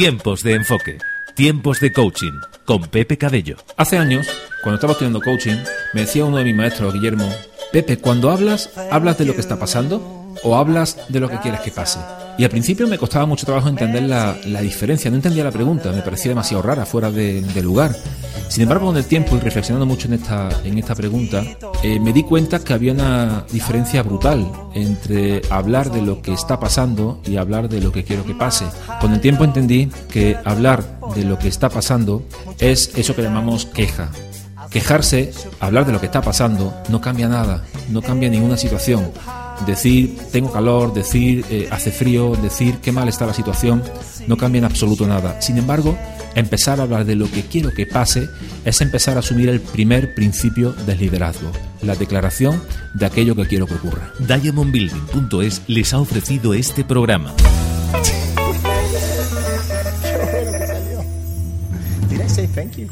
Tiempos de enfoque. Tiempos de coaching. Con Pepe Cabello. Hace años, cuando estaba estudiando coaching, me decía uno de mis maestros, Guillermo, Pepe, cuando hablas, ¿hablas de lo que está pasando o hablas de lo que quieres que pase? Y al principio me costaba mucho trabajo entender la, la diferencia, no entendía la pregunta, me parecía demasiado rara, fuera de, de lugar. Sin embargo, con el tiempo y reflexionando mucho en esta, en esta pregunta, eh, me di cuenta que había una diferencia brutal entre hablar de lo que está pasando y hablar de lo que quiero que pase. Con el tiempo entendí que hablar de lo que está pasando es eso que llamamos queja. Quejarse, hablar de lo que está pasando, no cambia nada, no cambia ninguna situación. Decir tengo calor, decir eh, hace frío, decir qué mal está la situación, no cambia en absoluto nada. Sin embargo, empezar a hablar de lo que quiero que pase es empezar a asumir el primer principio del liderazgo, la declaración de aquello que quiero que ocurra. DiamondBuilding.es les ha ofrecido este programa. Did I say thank you?